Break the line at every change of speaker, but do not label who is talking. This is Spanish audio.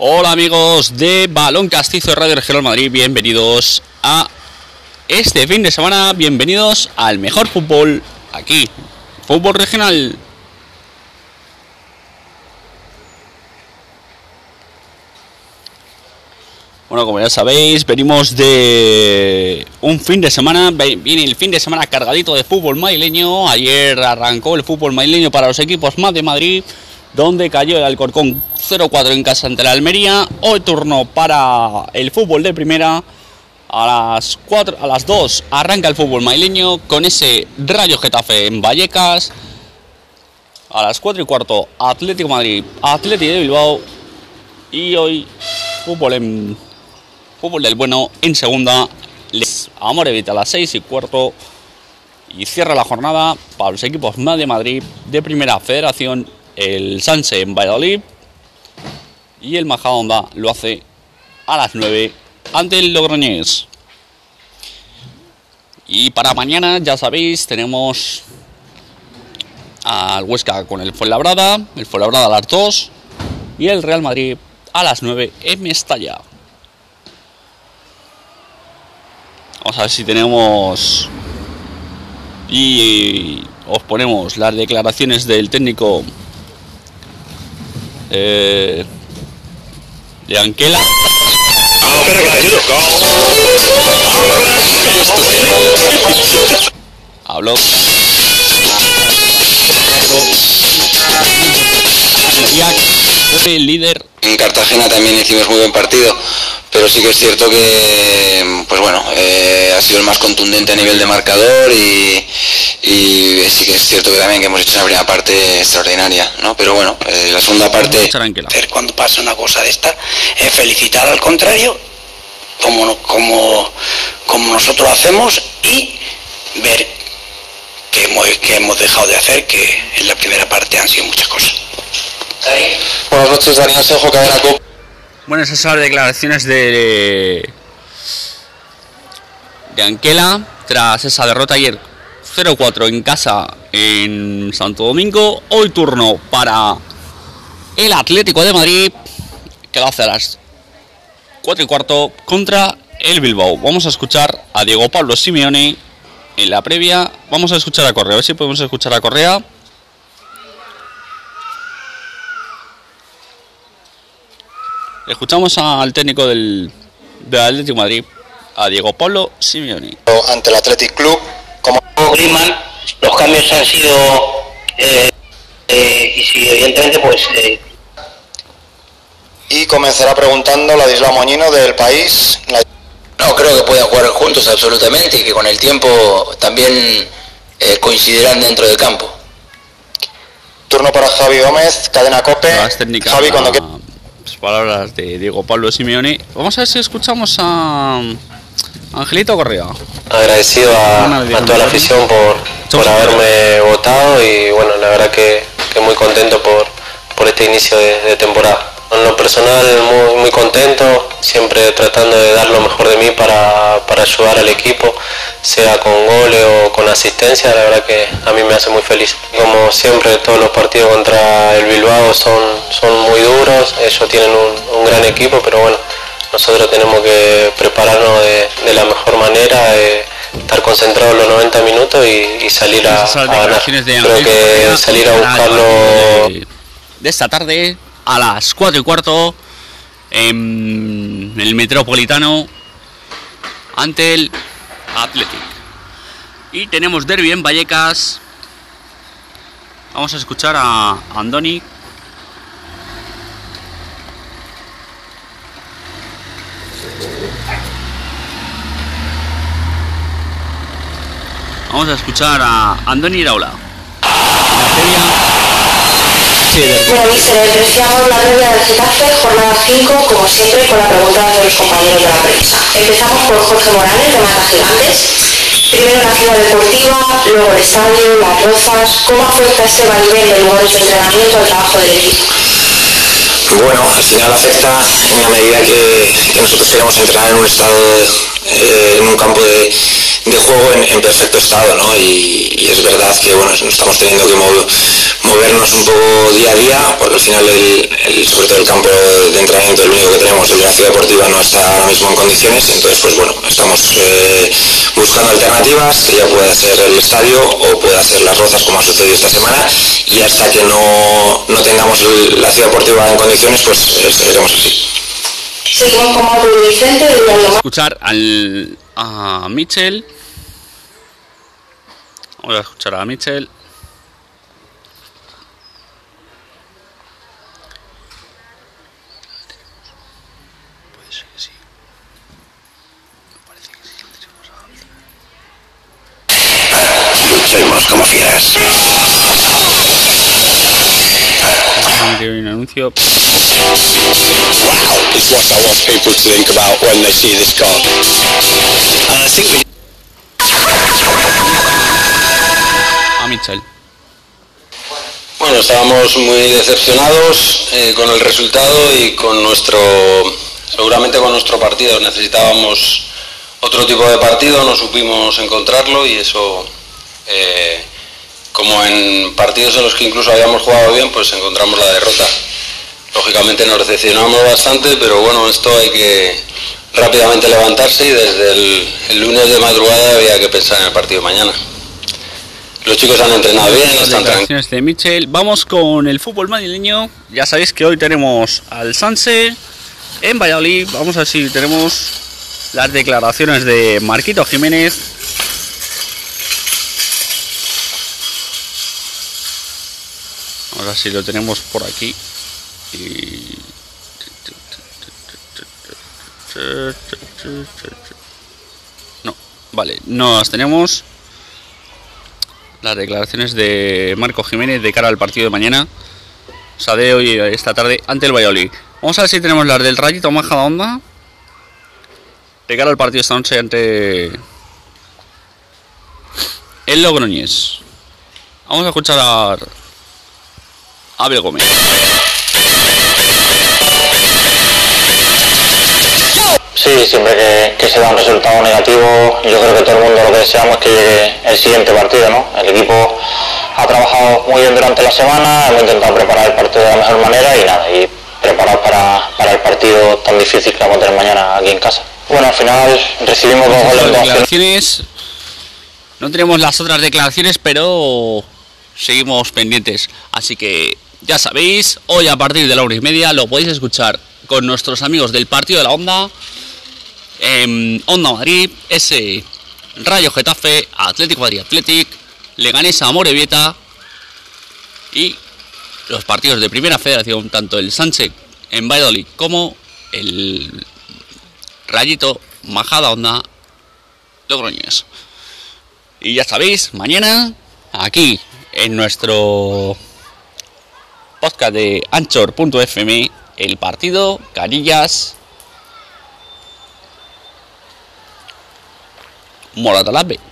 Hola amigos de Balón Castizo de Radio Regional Madrid, bienvenidos a este fin de semana, bienvenidos al mejor fútbol aquí, fútbol regional. Bueno, como ya sabéis, venimos de un fin de semana, viene el fin de semana cargadito de fútbol madrileño. Ayer arrancó el fútbol madrileño para los equipos más de Madrid, donde cayó el Alcorcón 0-4 en casa ante la Almería. Hoy turno para el fútbol de primera. A las 4, a las 2 arranca el fútbol madrileño con ese Rayo Getafe en Vallecas. A las 4 y cuarto Atlético Madrid, Atlético de Bilbao. Y hoy fútbol Fútbol del bueno en segunda. Amor Evita a las 6 y cuarto. Y cierra la jornada para los equipos más de Madrid de primera federación. El Sanse en Valladolid. Y el Majadahonda lo hace a las 9 ante el Logroñés. Y para mañana, ya sabéis, tenemos al Huesca con el Fuenlabrada, el Fuenlabrada a las 2 y el Real Madrid a las 9 en Mestalla. Vamos a ver si tenemos y os ponemos las declaraciones del técnico eh, de Anquela. Habló. El líder.
En Cartagena también hicimos muy buen partido pero sí que es cierto que pues bueno eh, ha sido el más contundente a nivel de marcador y, sí que es cierto que también que hemos hecho una primera parte extraordinaria ¿no? pero bueno eh, la segunda parte
cuando pasa una cosa de esta es felicitar al contrario como, como, como nosotros hacemos y ver que hemos, que hemos dejado de hacer que en la primera parte han sido muchas cosas.
Buenas noches Sejo, Cadena Copa
bueno, esas son las declaraciones de, de Anquela tras esa derrota ayer 0-4 en casa en Santo Domingo. Hoy turno para el Atlético de Madrid que lo hace a las 4 y cuarto contra el Bilbao. Vamos a escuchar a Diego Pablo Simeone en la previa. Vamos a escuchar a Correa, a ver si podemos escuchar a Correa. Escuchamos al técnico del, Atlético de Madrid, a Diego Pablo Simeone.
Ante el Athletic Club,
Griezmann, los cambios han sido eh, eh, y si evidentemente pues eh,
y comenzará preguntando la Isla Moñino del país.
No, creo que pueden jugar juntos absolutamente y que con el tiempo también coincidirán dentro del campo.
Turno para Javi Gómez, cadena Cope.
Javi, cuando palabras de Diego Pablo Simeone. Vamos a ver si escuchamos a Angelito Correa.
Agradecido a, toda la afición por, por haberme votado y bueno, la verdad que, muy contento por, por este inicio de temporada. En lo personal muy, muy contento, siempre tratando de dar lo mejor de mí para, ayudar al equipo, sea con goles o con asistencia, la verdad que a mí me hace muy feliz. Como siempre todos los partidos contra el Bilbao son, son muy duros, ellos tienen un, gran equipo, pero bueno, nosotros tenemos que prepararnos de, la mejor manera. estar concentrados los 90 minutos y, salir a, ganar. Creo que salir a buscarlo
de esta tarde a las 4 y cuarto en el Metropolitano ante el Athletic. Y tenemos derby en Vallecas. Vamos a escuchar a Andoni. Vamos a escuchar a Andoni Iraula.
Bueno, mister, iniciamos la previa del Getafe, jornada 5, como siempre, con la pregunta de los compañeros de la prensa. Empezamos por Jorge Morales, de Mata Gigantes. Primero la ciudad deportiva, luego el estadio, las rozas. ¿Cómo afecta este vaivén de lugares de entrenamiento al trabajo del equipo?
Bueno, al final afecta en la medida que, nosotros queremos entrenar en un estado en un campo de, juego en, perfecto estado, ¿no? Y, es verdad que bueno, estamos teniendo que movernos un poco día a día, porque al final el, sobre todo el campo de entrenamiento, el único que tenemos, el de la ciudad deportiva, no está ahora mismo en condiciones, entonces pues bueno, estamos eh, buscando alternativas, que ya pueda ser el estadio o pueda ser las rozas como ha sucedido esta semana, y hasta que no, tengamos la ciudad deportiva en condiciones, pues eh, seguiremos así.
Escuchar al, a Mitchell Vamos a escuchar a Mitchell.
Como fieras.
un anuncio.
What I want people to think about when they see this car. And I think we
Bueno, estábamos muy decepcionados eh, con el resultado y con nuestro, seguramente con nuestro partido. Necesitábamos otro tipo de partido, no supimos encontrarlo y eso, eh, como en partidos en los que incluso habíamos jugado bien, pues encontramos la derrota. Lógicamente nos decepcionamos bastante, pero bueno, esto hay que rápidamente levantarse y desde el, el lunes de madrugada había que pensar en el partido de mañana. Los chicos han entrenado bien, están
tranquilos. de Michel. Vamos con el fútbol madrileño. Ya sabéis que hoy tenemos al Sanse en Valladolid. Vamos a ver si tenemos las declaraciones de Marquito Jiménez. Ahora sí lo tenemos por aquí. No, vale, no las tenemos las declaraciones de Marco Jiménez de cara al partido de mañana, o sea, de hoy, esta tarde, ante el Valladolid. Vamos a ver si tenemos las del Rayito Majada Onda, de cara al partido esta noche ante el Logroñés. Vamos a escuchar a Abel Gómez.
Sí, siempre que, se da un resultado negativo, yo creo que todo el mundo lo que deseamos es que llegue el siguiente partido, ¿no? El equipo ha trabajado muy bien durante la semana, hemos intentado preparar el partido de la mejor manera y nada, y preparar para, el partido tan difícil que vamos a tener mañana aquí en casa. Bueno, al final recibimos dos goles.
Declaraciones. No tenemos las otras declaraciones, pero seguimos pendientes. Así que ya sabéis, hoy a partir de la una y media lo podéis escuchar con nuestros amigos del Partido de la Onda en Onda Madrid, ese Rayo Getafe, Atlético Madrid Athletic, Leganesa Morevieta y los partidos de Primera Federación, tanto el Sánchez en Valladolid como el Rayito Majada Onda Logroñés. Y ya sabéis, mañana aquí en nuestro podcast de anchor.fm el partido Carillas Moratalape.